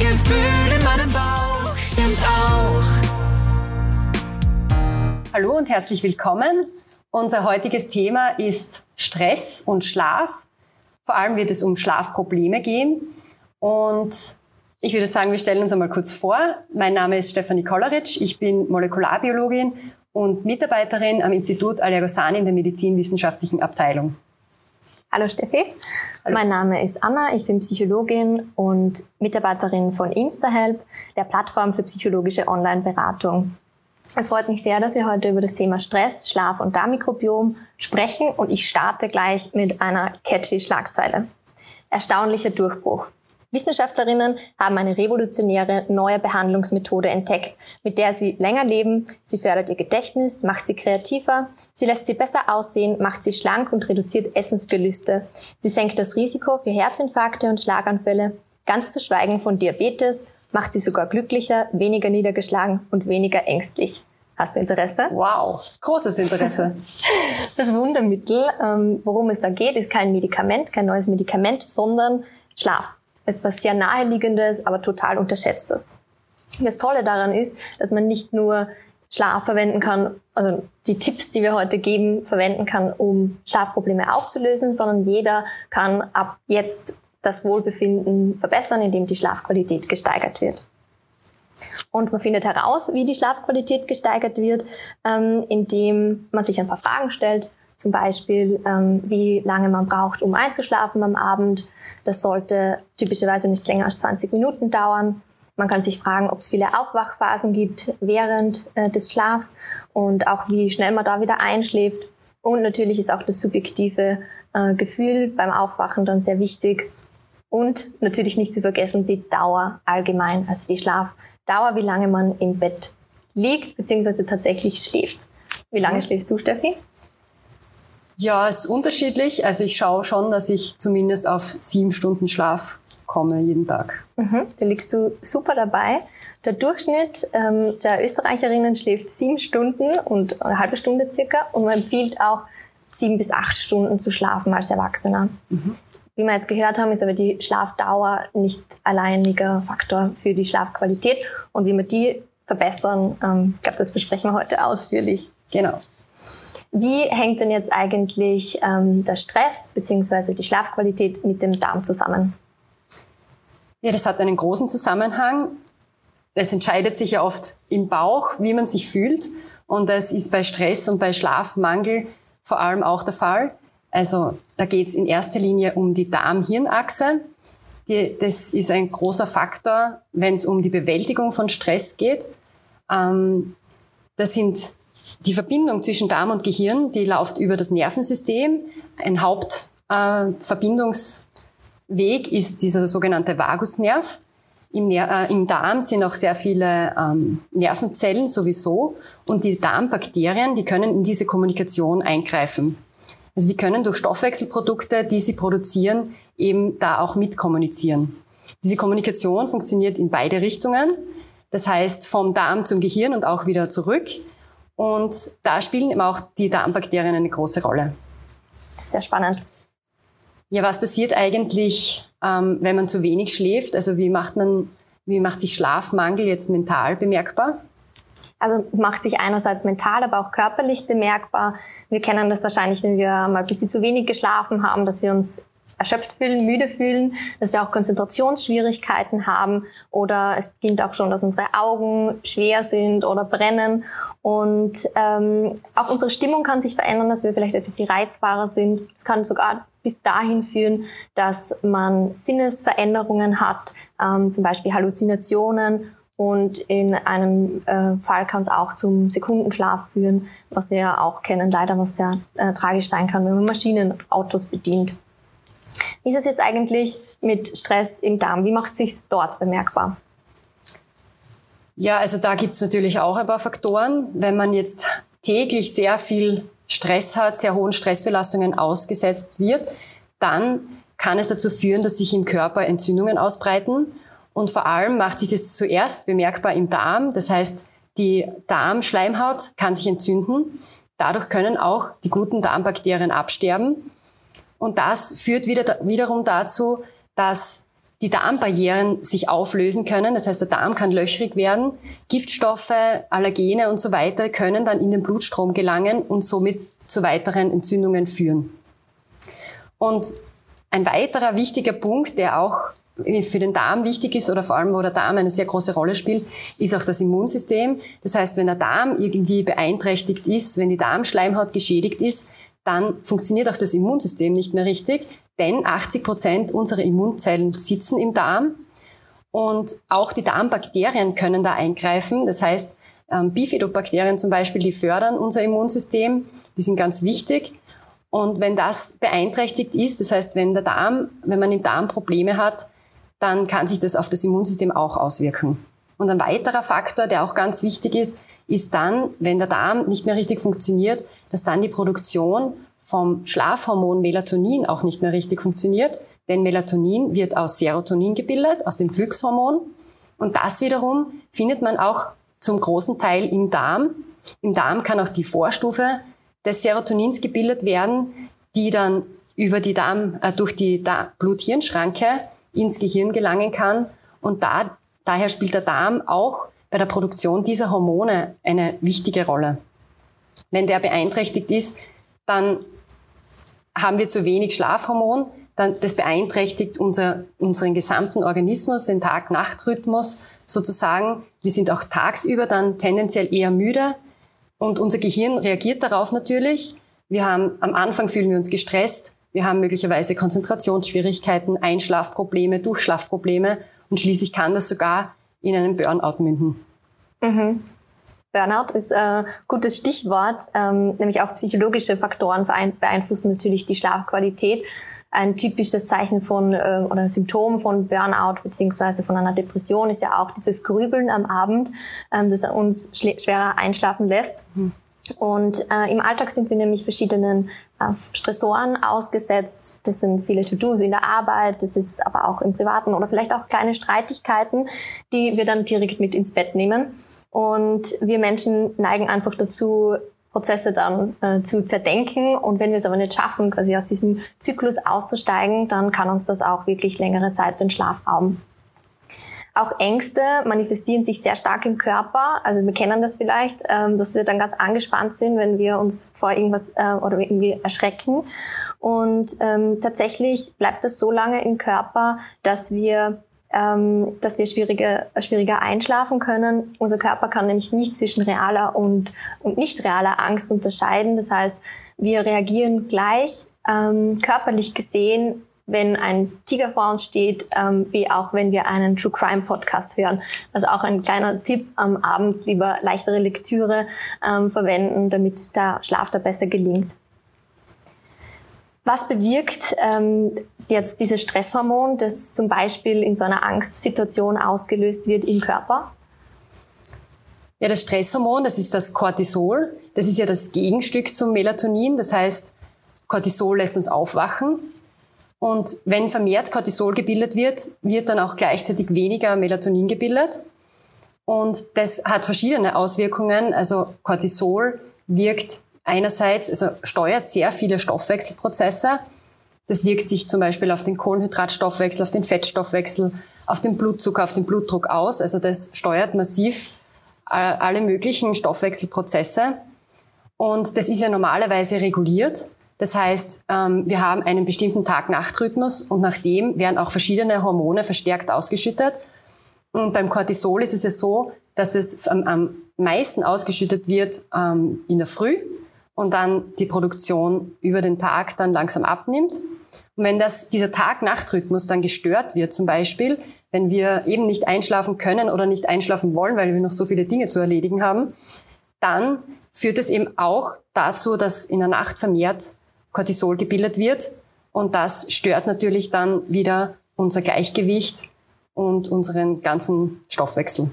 Gefühl in meinem Bauch stimmt auch. Hallo und herzlich willkommen. Unser heutiges Thema ist Stress und Schlaf. Vor allem wird es um Schlafprobleme gehen. Und ich würde sagen, wir stellen uns einmal kurz vor. Mein Name ist Stefanie Kolleritsch. Ich bin Molekularbiologin und Mitarbeiterin am Institut Allergosan in der medizinwissenschaftlichen Abteilung. Hallo Steffi, Hallo. mein Name ist Anna, ich bin Psychologin und Mitarbeiterin von InstaHelp, der Plattform für psychologische Online-Beratung. Es freut mich sehr, dass wir heute über das Thema Stress, Schlaf und Darmmikrobiom sprechen und ich starte gleich mit einer catchy Schlagzeile. Erstaunlicher Durchbruch. Wissenschaftlerinnen haben eine revolutionäre neue Behandlungsmethode entdeckt, mit der sie länger leben, sie fördert ihr Gedächtnis, macht sie kreativer, sie lässt sie besser aussehen, macht sie schlank und reduziert Essensgelüste. Sie senkt das Risiko für Herzinfarkte und Schlaganfälle, ganz zu schweigen von Diabetes, macht sie sogar glücklicher, weniger niedergeschlagen und weniger ängstlich. Hast du Interesse? Wow, großes Interesse. Das Wundermittel, ähm, worum es da geht, ist kein Medikament, kein neues Medikament, sondern Schlaf etwas sehr naheliegendes, aber total unterschätztes. Das Tolle daran ist, dass man nicht nur Schlaf verwenden kann, also die Tipps, die wir heute geben, verwenden kann, um Schlafprobleme aufzulösen, sondern jeder kann ab jetzt das Wohlbefinden verbessern, indem die Schlafqualität gesteigert wird. Und man findet heraus, wie die Schlafqualität gesteigert wird, ähm, indem man sich ein paar Fragen stellt zum Beispiel, ähm, wie lange man braucht, um einzuschlafen am Abend. Das sollte typischerweise nicht länger als 20 Minuten dauern. Man kann sich fragen, ob es viele Aufwachphasen gibt während äh, des Schlafs und auch wie schnell man da wieder einschläft. Und natürlich ist auch das subjektive äh, Gefühl beim Aufwachen dann sehr wichtig. Und natürlich nicht zu vergessen die Dauer allgemein, also die Schlafdauer, wie lange man im Bett liegt bzw. tatsächlich schläft. Wie lange schläfst du, Steffi? Ja, es ist unterschiedlich. Also ich schaue schon, dass ich zumindest auf sieben Stunden Schlaf komme jeden Tag. Mhm, da liegst du super dabei. Der Durchschnitt ähm, der Österreicherinnen schläft sieben Stunden und eine halbe Stunde circa und man empfiehlt auch sieben bis acht Stunden zu schlafen als Erwachsener. Mhm. Wie wir jetzt gehört haben, ist aber die Schlafdauer nicht alleiniger Faktor für die Schlafqualität und wie wir die verbessern, ähm, ich glaube, das besprechen wir heute ausführlich. Genau. Wie hängt denn jetzt eigentlich ähm, der Stress bzw. die Schlafqualität mit dem Darm zusammen? Ja, das hat einen großen Zusammenhang. Es entscheidet sich ja oft im Bauch, wie man sich fühlt. Und das ist bei Stress und bei Schlafmangel vor allem auch der Fall. Also da geht es in erster Linie um die Darm-Hirn-Achse. Das ist ein großer Faktor, wenn es um die Bewältigung von Stress geht. Ähm, das sind die Verbindung zwischen Darm und Gehirn, die läuft über das Nervensystem. Ein Hauptverbindungsweg äh, ist dieser sogenannte Vagusnerv. Im, Ner äh, Im, Darm sind auch sehr viele ähm, Nervenzellen sowieso und die Darmbakterien, die können in diese Kommunikation eingreifen. Also die können durch Stoffwechselprodukte, die sie produzieren, eben da auch mitkommunizieren. Diese Kommunikation funktioniert in beide Richtungen. Das heißt vom Darm zum Gehirn und auch wieder zurück. Und da spielen eben auch die Darmbakterien eine große Rolle. Sehr spannend. Ja, was passiert eigentlich, ähm, wenn man zu wenig schläft? Also wie macht man, wie macht sich Schlafmangel jetzt mental bemerkbar? Also macht sich einerseits mental, aber auch körperlich bemerkbar. Wir kennen das wahrscheinlich, wenn wir mal ein bisschen zu wenig geschlafen haben, dass wir uns erschöpft fühlen, müde fühlen, dass wir auch Konzentrationsschwierigkeiten haben oder es beginnt auch schon, dass unsere Augen schwer sind oder brennen und ähm, auch unsere Stimmung kann sich verändern, dass wir vielleicht ein bisschen reizbarer sind. Es kann sogar bis dahin führen, dass man Sinnesveränderungen hat, ähm, zum Beispiel Halluzinationen und in einem äh, Fall kann es auch zum Sekundenschlaf führen, was wir ja auch kennen, leider was sehr äh, tragisch sein kann, wenn man Maschinen Autos bedient. Wie ist es jetzt eigentlich mit Stress im Darm? Wie macht sich dort bemerkbar? Ja, also da gibt es natürlich auch ein paar Faktoren. Wenn man jetzt täglich sehr viel Stress hat, sehr hohen Stressbelastungen ausgesetzt wird, dann kann es dazu führen, dass sich im Körper Entzündungen ausbreiten. Und vor allem macht sich das zuerst bemerkbar im Darm. Das heißt, die Darmschleimhaut kann sich entzünden. Dadurch können auch die guten Darmbakterien absterben. Und das führt wieder, wiederum dazu, dass die Darmbarrieren sich auflösen können. Das heißt, der Darm kann löchrig werden. Giftstoffe, Allergene und so weiter können dann in den Blutstrom gelangen und somit zu weiteren Entzündungen führen. Und ein weiterer wichtiger Punkt, der auch für den Darm wichtig ist oder vor allem, wo der Darm eine sehr große Rolle spielt, ist auch das Immunsystem. Das heißt, wenn der Darm irgendwie beeinträchtigt ist, wenn die Darmschleimhaut geschädigt ist, dann funktioniert auch das Immunsystem nicht mehr richtig, denn 80 Prozent unserer Immunzellen sitzen im Darm und auch die Darmbakterien können da eingreifen. Das heißt, ähm, Bifidobakterien zum Beispiel, die fördern unser Immunsystem, die sind ganz wichtig. Und wenn das beeinträchtigt ist, das heißt, wenn der Darm, wenn man im Darm Probleme hat, dann kann sich das auf das Immunsystem auch auswirken. Und ein weiterer Faktor, der auch ganz wichtig ist, ist dann, wenn der Darm nicht mehr richtig funktioniert, dass dann die Produktion vom Schlafhormon Melatonin auch nicht mehr richtig funktioniert. Denn Melatonin wird aus Serotonin gebildet, aus dem Glückshormon. Und das wiederum findet man auch zum großen Teil im Darm. Im Darm kann auch die Vorstufe des Serotonins gebildet werden, die dann über die Darm, äh, durch die Blut-Hirn-Schranke ins Gehirn gelangen kann. Und da, daher spielt der Darm auch bei der Produktion dieser Hormone eine wichtige Rolle. Wenn der beeinträchtigt ist, dann haben wir zu wenig Schlafhormon, dann das beeinträchtigt unser, unseren gesamten Organismus, den Tag-Nacht-Rhythmus sozusagen. Wir sind auch tagsüber dann tendenziell eher müde und unser Gehirn reagiert darauf natürlich. Wir haben, am Anfang fühlen wir uns gestresst, wir haben möglicherweise Konzentrationsschwierigkeiten, Einschlafprobleme, Durchschlafprobleme und schließlich kann das sogar in einen Burnout münden. Mhm. Burnout ist ein gutes Stichwort, ähm, nämlich auch psychologische Faktoren beeinflussen natürlich die Schlafqualität. Ein typisches Zeichen von äh, oder ein Symptom von Burnout beziehungsweise von einer Depression ist ja auch dieses Grübeln am Abend, ähm, das uns schwerer einschlafen lässt. Mhm. Und äh, im Alltag sind wir nämlich verschiedenen äh, Stressoren ausgesetzt. Das sind viele To-Dos in der Arbeit, das ist aber auch im Privaten oder vielleicht auch kleine Streitigkeiten, die wir dann direkt mit ins Bett nehmen. Und wir Menschen neigen einfach dazu, Prozesse dann äh, zu zerdenken. Und wenn wir es aber nicht schaffen, quasi aus diesem Zyklus auszusteigen, dann kann uns das auch wirklich längere Zeit den Schlaf rauben. Auch Ängste manifestieren sich sehr stark im Körper. Also wir kennen das vielleicht, ähm, dass wir dann ganz angespannt sind, wenn wir uns vor irgendwas äh, oder irgendwie erschrecken. Und ähm, tatsächlich bleibt das so lange im Körper, dass wir ähm, dass wir schwieriger, schwieriger einschlafen können. Unser Körper kann nämlich nicht zwischen realer und, und nicht realer Angst unterscheiden. Das heißt, wir reagieren gleich ähm, körperlich gesehen wenn ein Tiger vor uns steht, ähm, wie auch wenn wir einen True Crime Podcast hören. Also auch ein kleiner Tipp am Abend lieber leichtere Lektüre ähm, verwenden, damit der Schlaf da besser gelingt. Was bewirkt ähm, jetzt dieses Stresshormon, das zum Beispiel in so einer Angstsituation ausgelöst wird im Körper? Ja, das Stresshormon, das ist das Cortisol. Das ist ja das Gegenstück zum Melatonin. Das heißt, Cortisol lässt uns aufwachen und wenn vermehrt Cortisol gebildet wird, wird dann auch gleichzeitig weniger Melatonin gebildet. Und das hat verschiedene Auswirkungen. Also Cortisol wirkt einerseits, also steuert sehr viele Stoffwechselprozesse. Das wirkt sich zum Beispiel auf den Kohlenhydratstoffwechsel, auf den Fettstoffwechsel, auf den Blutzucker, auf den Blutdruck aus. Also das steuert massiv äh, alle möglichen Stoffwechselprozesse. Und das ist ja normalerweise reguliert. Das heißt, ähm, wir haben einen bestimmten Tag-Nacht-Rhythmus und nach dem werden auch verschiedene Hormone verstärkt ausgeschüttet. Und beim Cortisol ist es ja so, dass es am, meisten ausgeschüttet wird ähm, in der Früh und dann die Produktion über den Tag dann langsam abnimmt. Und wenn das, dieser Tag-Nacht-Rhythmus dann gestört wird, zum Beispiel, wenn wir eben nicht einschlafen können oder nicht einschlafen wollen, weil wir noch so viele Dinge zu erledigen haben, dann führt es eben auch dazu, dass in der Nacht vermehrt Cortisol gebildet wird. Und das stört natürlich dann wieder unser Gleichgewicht und unseren ganzen Stoffwechsel.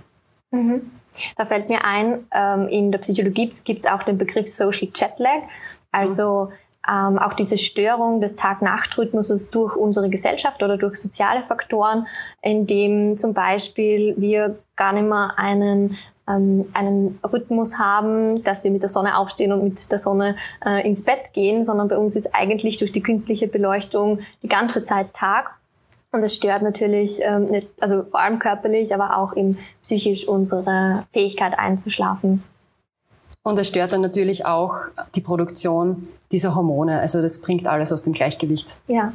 Mhm. Da fällt mir ein, ähm, in der Psychologie gibt es auch den Begriff Social Jetlag, also ähm, auch diese Störung des Tag-Nacht-Rhythmuses durch unsere Gesellschaft oder durch soziale Faktoren, indem zum Beispiel wir gar nicht mehr einen ähm, einen Rhythmus haben, dass wir mit der Sonne aufstehen und mit der Sonne äh, ins Bett gehen, sondern bei uns ist eigentlich durch die künstliche Beleuchtung die ganze Zeit Tag. Und es stört natürlich, ähm, nicht, also vor allem körperlich, aber auch eben psychisch unsere Fähigkeit einzuschlafen. Und es stört dann natürlich auch die Produktion dieser Hormone. Also das bringt alles aus dem Gleichgewicht. Ja.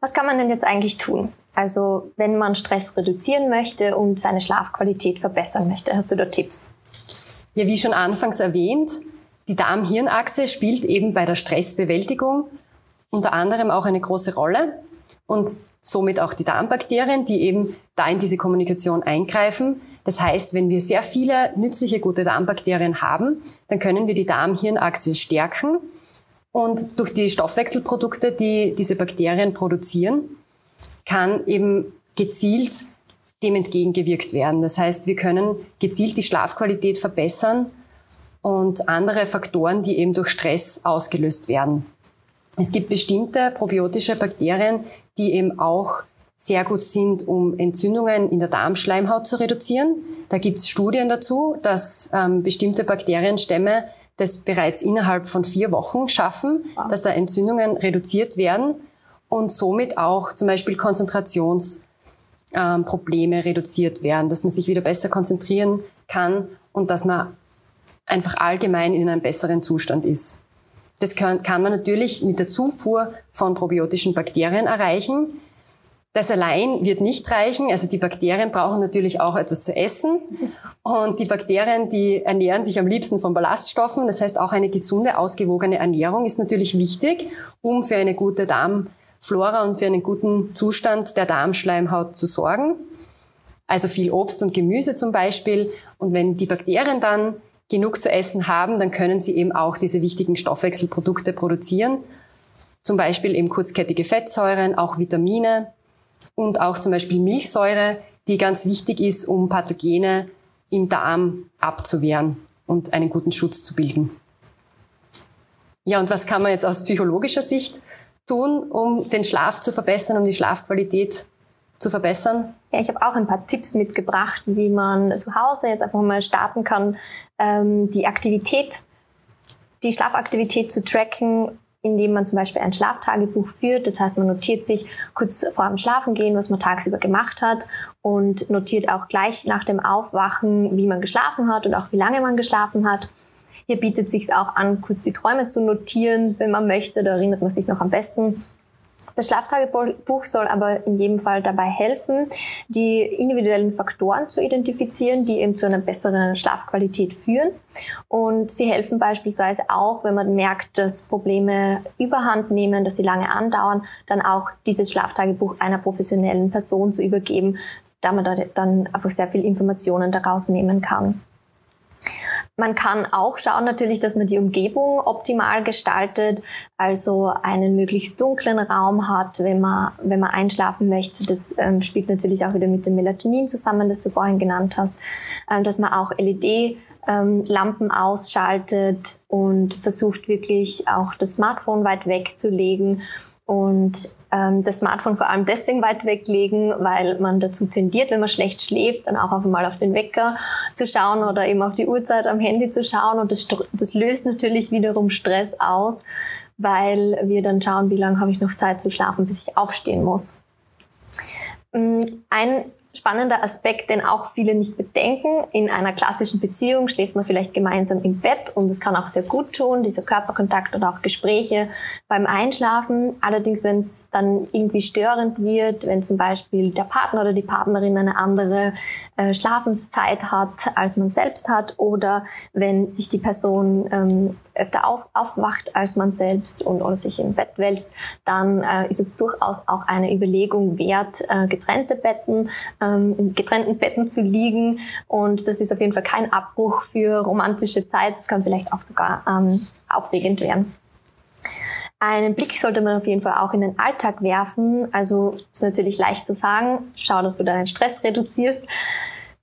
Was kann man denn jetzt eigentlich tun? Also wenn man Stress reduzieren möchte und seine Schlafqualität verbessern möchte, hast du da Tipps? Ja, wie schon anfangs erwähnt, die Darm-Hirn-Achse spielt eben bei der Stressbewältigung unter anderem auch eine große Rolle und somit auch die Darmbakterien, die eben da in diese Kommunikation eingreifen. Das heißt, wenn wir sehr viele nützliche gute Darmbakterien haben, dann können wir die Darm-Hirn-Achse stärken und durch die Stoffwechselprodukte, die diese Bakterien produzieren, kann eben gezielt dem entgegengewirkt werden. Das heißt, wir können gezielt die Schlafqualität verbessern und andere Faktoren, die eben durch Stress ausgelöst werden. Es gibt bestimmte probiotische Bakterien, die eben auch sehr gut sind, um Entzündungen in der Darmschleimhaut zu reduzieren. Da gibt es Studien dazu, dass ähm, bestimmte Bakterienstämme das bereits innerhalb von vier Wochen schaffen, dass da Entzündungen reduziert werden und somit auch zum Beispiel Konzentrationsprobleme ähm, reduziert werden, dass man sich wieder besser konzentrieren kann und dass man einfach allgemein in einem besseren Zustand ist. Das kann, kann man natürlich mit der Zufuhr von probiotischen Bakterien erreichen. Das allein wird nicht reichen. Also die Bakterien brauchen natürlich auch etwas zu essen. Und die Bakterien, die ernähren sich am liebsten von Ballaststoffen. Das heißt, auch eine gesunde, ausgewogene Ernährung ist natürlich wichtig, um für eine gute Darmflora und für einen guten Zustand der Darmschleimhaut zu sorgen. Also viel Obst und Gemüse zum Beispiel. Und wenn die Bakterien dann genug zu essen haben, dann können sie eben auch diese wichtigen Stoffwechselprodukte produzieren. Zum Beispiel eben kurzkettige Fettsäuren, auch Vitamine und auch zum Beispiel Milchsäure, die ganz wichtig ist, um Pathogene im Darm abzuwehren und einen guten Schutz zu bilden. Ja, und was kann man jetzt aus psychologischer Sicht tun, um den Schlaf zu verbessern, um die Schlafqualität zu verbessern? Ja, ich habe auch ein paar Tipps mitgebracht, wie man zu Hause jetzt einfach mal starten kann, ähm, die Aktivität, die Schlafaktivität zu tracken, indem man zum Beispiel ein Schlaftagebuch führt. Das heißt, man notiert sich kurz vor dem Schlafengehen, was man tagsüber gemacht hat und notiert auch gleich nach dem Aufwachen, wie man geschlafen hat und auch wie lange man geschlafen hat. Hier bietet sich auch an, kurz die Träume zu notieren, wenn man möchte. Da erinnert man sich noch am besten das Schlaftagebuch soll aber in jedem Fall dabei helfen, die individuellen Faktoren zu identifizieren, die eben zu einer besseren Schlafqualität führen. Und sie helfen beispielsweise auch, wenn man merkt, dass Probleme überhand nehmen, dass sie lange andauern, dann auch dieses Schlaftagebuch einer professionellen Person zu übergeben, da man da dann einfach sehr viel Informationen daraus nehmen kann. Man kann auch schauen natürlich, dass man die Umgebung optimal gestaltet, also einen möglichst dunklen Raum hat, wenn man, wenn man einschlafen möchte. Das ähm, spielt natürlich auch wieder mit dem Melatonin zusammen, das du vorhin genannt hast, ähm, dass man auch LED ähm, Lampen ausschaltet und versucht wirklich auch das Smartphone weit wegzulegen und das Smartphone vor allem deswegen weit weglegen, weil man dazu tendiert, wenn man schlecht schläft, dann auch auf einmal auf den Wecker zu schauen oder eben auf die Uhrzeit am Handy zu schauen. Und das, das löst natürlich wiederum Stress aus, weil wir dann schauen, wie lange habe ich noch Zeit zu schlafen, bis ich aufstehen muss. Mm, ein spannender Aspekt, den auch viele nicht bedenken. In einer klassischen Beziehung schläft man vielleicht gemeinsam im Bett und es kann auch sehr gut tun, dieser Körperkontakt oder auch Gespräche beim Einschlafen. Allerdings, wenn es dann irgendwie störend wird, wenn zum Beispiel der Partner oder die Partnerin eine andere äh, Schlafenszeit hat, als man selbst hat oder wenn sich die Person ähm, öfter auf, aufwacht als man selbst und oder sich im Bett wälzt, dann äh, ist es durchaus auch eine Überlegung wert, äh, getrennte Betten ähm, in getrennten Betten zu liegen. Und das ist auf jeden Fall kein Abbruch für romantische Zeit. Das kann vielleicht auch sogar ähm, aufregend werden. Einen Blick sollte man auf jeden Fall auch in den Alltag werfen. Also ist natürlich leicht zu sagen, schau, dass du deinen Stress reduzierst.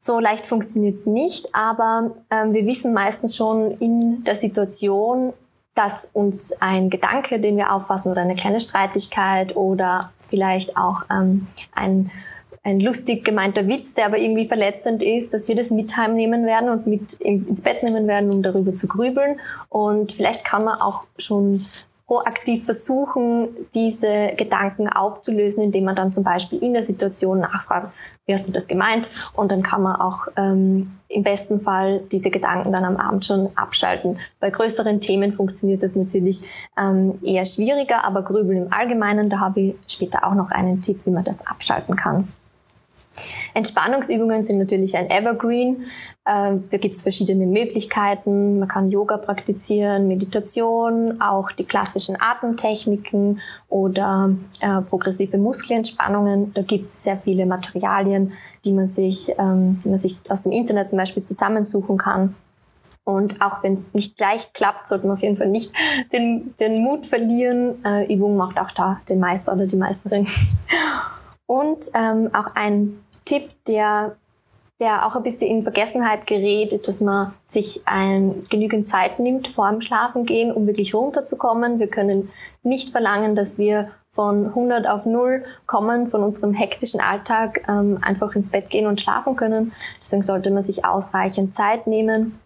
So leicht funktioniert es nicht, aber ähm, wir wissen meistens schon in der Situation, dass uns ein Gedanke, den wir auffassen, oder eine kleine Streitigkeit oder vielleicht auch ähm, ein ein lustig gemeinter Witz, der aber irgendwie verletzend ist, dass wir das mit heimnehmen werden und mit ins Bett nehmen werden, um darüber zu grübeln. Und vielleicht kann man auch schon proaktiv versuchen, diese Gedanken aufzulösen, indem man dann zum Beispiel in der Situation nachfragt, wie hast du das gemeint? Und dann kann man auch ähm, im besten Fall diese Gedanken dann am Abend schon abschalten. Bei größeren Themen funktioniert das natürlich ähm, eher schwieriger, aber Grübeln im Allgemeinen, da habe ich später auch noch einen Tipp, wie man das abschalten kann. Entspannungsübungen sind natürlich ein Evergreen. Ähm, da gibt es verschiedene Möglichkeiten. Man kann Yoga praktizieren, Meditation, auch die klassischen Atemtechniken oder äh, progressive Muskelentspannungen. Da gibt es sehr viele Materialien, die man, sich, ähm, die man sich aus dem Internet zum Beispiel zusammensuchen kann. Und auch wenn es nicht gleich klappt, sollte man auf jeden Fall nicht den, den Mut verlieren. Äh, Übung macht auch da den Meister oder die Meisterin. Und ähm, auch ein Tipp, der, der auch ein bisschen in Vergessenheit gerät, ist, dass man sich ein, genügend Zeit nimmt vor dem Schlafengehen, um wirklich runterzukommen. Wir können nicht verlangen, dass wir von 100 auf 0 kommen, von unserem hektischen Alltag ähm, einfach ins Bett gehen und schlafen können. Deswegen sollte man sich ausreichend Zeit nehmen,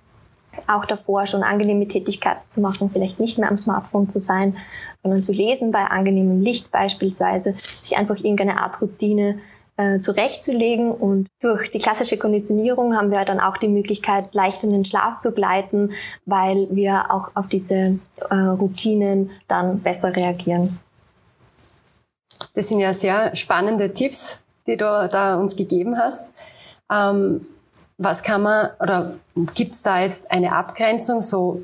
auch davor schon angenehme Tätigkeiten zu machen, vielleicht nicht mehr am Smartphone zu sein, sondern zu lesen bei angenehmem Licht beispielsweise, sich einfach irgendeine Art Routine äh, zurechtzulegen. Und durch die klassische Konditionierung haben wir dann auch die Möglichkeit, leicht in den Schlaf zu gleiten, weil wir auch auf diese äh, Routinen dann besser reagieren. Das sind ja sehr spannende Tipps, die du da uns gegeben hast. Ähm, was kann man, oder gibt es da jetzt eine Abgrenzung, so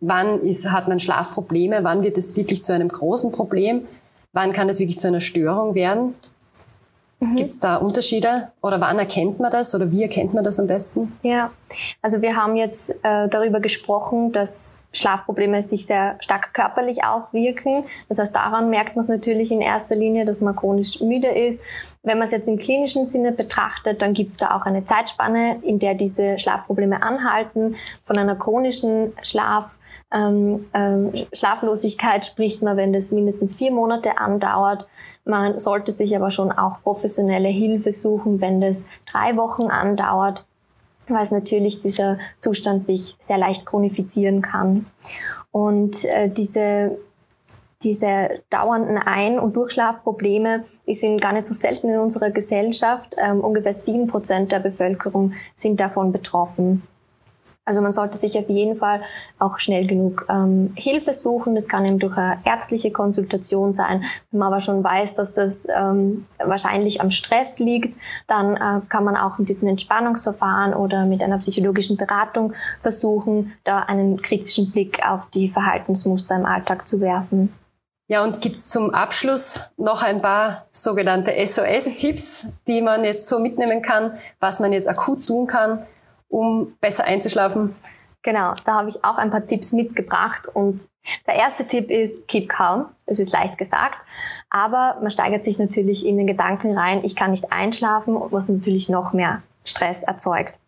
wann ist, hat man Schlafprobleme, wann wird es wirklich zu einem großen Problem, wann kann es wirklich zu einer Störung werden? Mhm. Gibt es da Unterschiede oder wann erkennt man das oder wie erkennt man das am besten? Ja, also wir haben jetzt äh, darüber gesprochen, dass Schlafprobleme sich sehr stark körperlich auswirken. Das heißt, daran merkt man es natürlich in erster Linie, dass man chronisch müde ist. Wenn man es jetzt im klinischen Sinne betrachtet, dann gibt es da auch eine Zeitspanne, in der diese Schlafprobleme anhalten. Von einer chronischen Schlaf ähm, ähm, Schlaflosigkeit spricht man, wenn das mindestens vier Monate andauert. Man sollte sich aber schon auch professionelle Hilfe suchen, wenn das drei Wochen andauert weil natürlich dieser Zustand sich sehr leicht chronifizieren kann. Und äh, diese, diese dauernden Ein- und Durchschlafprobleme, die sind gar nicht so selten in unserer Gesellschaft. Ähm, ungefähr sieben Prozent der Bevölkerung sind davon betroffen. Also man sollte sich auf jeden Fall auch schnell genug ähm, Hilfe suchen. Das kann eben durch eine ärztliche Konsultation sein. Wenn man aber schon weiß, dass das ähm, wahrscheinlich am Stress liegt, dann äh, kann man auch mit diesen Entspannungsverfahren oder mit einer psychologischen Beratung versuchen, da einen kritischen Blick auf die Verhaltensmuster im Alltag zu werfen. Ja, und gibt's zum Abschluss noch ein paar sogenannte SOS-Tipps, die man jetzt so mitnehmen kann, was man jetzt akut tun kann, um besser einzuschlafen? Genau, da habe ich auch ein paar Tipps mitgebracht. Und der erste Tipp ist, keep calm. Es ist leicht gesagt, aber man steigert sich natürlich in den Gedanken rein, ich kann nicht einschlafen, was natürlich noch mehr Stress erzeugt.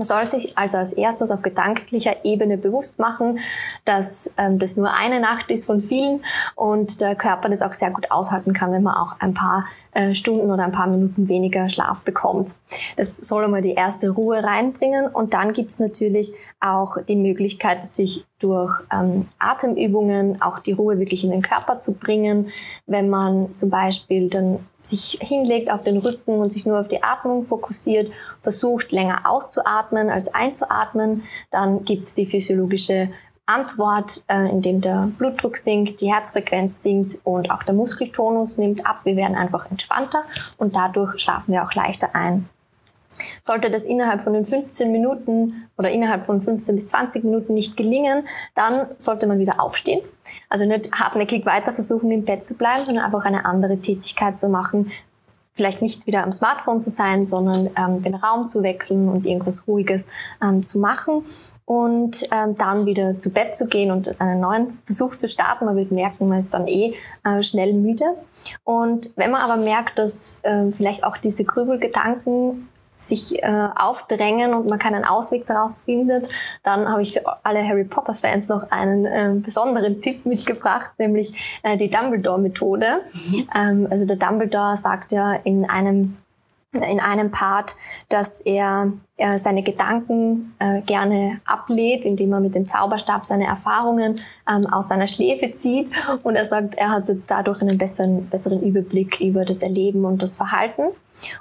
Man soll sich also als erstes auf gedanklicher Ebene bewusst machen, dass ähm, das nur eine Nacht ist von vielen und der Körper das auch sehr gut aushalten kann, wenn man auch ein paar äh, Stunden oder ein paar Minuten weniger Schlaf bekommt. Das soll einmal die erste Ruhe reinbringen und dann gibt's natürlich auch die Möglichkeit, sich durch ähm, Atemübungen auch die Ruhe wirklich in den Körper zu bringen, wenn man zum Beispiel dann sich hinlegt auf den Rücken und sich nur auf die Atmung fokussiert, versucht länger auszuatmen als einzuatmen, dann gibt's die physiologische Antwort, äh, indem der Blutdruck sinkt, die Herzfrequenz sinkt und auch der Muskeltonus nimmt ab. Wir werden einfach entspannter und dadurch schlafen wir auch leichter ein. Sollte das innerhalb von den 15 Minuten oder innerhalb von 15 bis 20 Minuten nicht gelingen, dann sollte man wieder aufstehen. Also nicht hartnäckig weiter versuchen, im Bett zu bleiben, sondern einfach eine andere Tätigkeit zu machen. Vielleicht nicht wieder am Smartphone zu sein, sondern ähm, den Raum zu wechseln und irgendwas Ruhiges ähm, zu machen und ähm, dann wieder zu Bett zu gehen und einen neuen Versuch zu starten. Man wird merken, man ist dann eh äh, schnell müde. Und wenn man aber merkt, dass äh, vielleicht auch diese Grübelgedanken sich äh, aufdrängen und man keinen Ausweg daraus findet, dann habe ich für alle Harry Potter-Fans noch einen äh, besonderen Tipp mitgebracht, nämlich äh, die Dumbledore-Methode. Mhm. Ähm, also der Dumbledore sagt ja in einem in einem Part, dass er er seine Gedanken äh, gerne ablädt, indem er mit dem Zauberstab seine Erfahrungen ähm, aus seiner Schläfe zieht. Und er sagt, er hatte dadurch einen besseren, besseren Überblick über das Erleben und das Verhalten.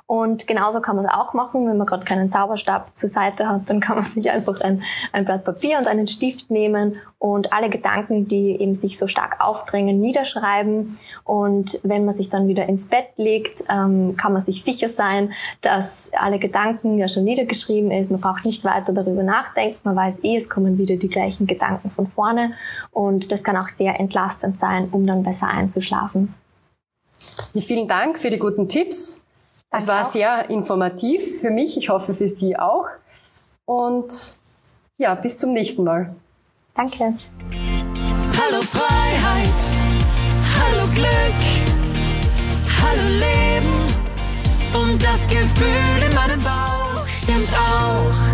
Und genauso kann man es auch machen, wenn man gerade keinen Zauberstab zur Seite hat, dann kann man sich einfach ein, ein Blatt Papier und einen Stift nehmen und alle Gedanken, die eben sich so stark aufdrängen, niederschreiben. Und wenn man sich dann wieder ins Bett legt, ähm, kann man sich sicher sein, dass alle Gedanken ja schon niedergeschrieben ist. Man braucht nicht weiter darüber nachdenken. Man weiß eh, es kommen wieder die gleichen Gedanken von vorne. Und das kann auch sehr entlastend sein, um dann besser einzuschlafen. Vielen Dank für die guten Tipps. Es war auch. sehr informativ für mich. Ich hoffe für Sie auch. Und ja, bis zum nächsten Mal. Danke. Hallo Freiheit, hallo Glück, hallo Leben und das Gefühl in meinem Bauch stimmt auch.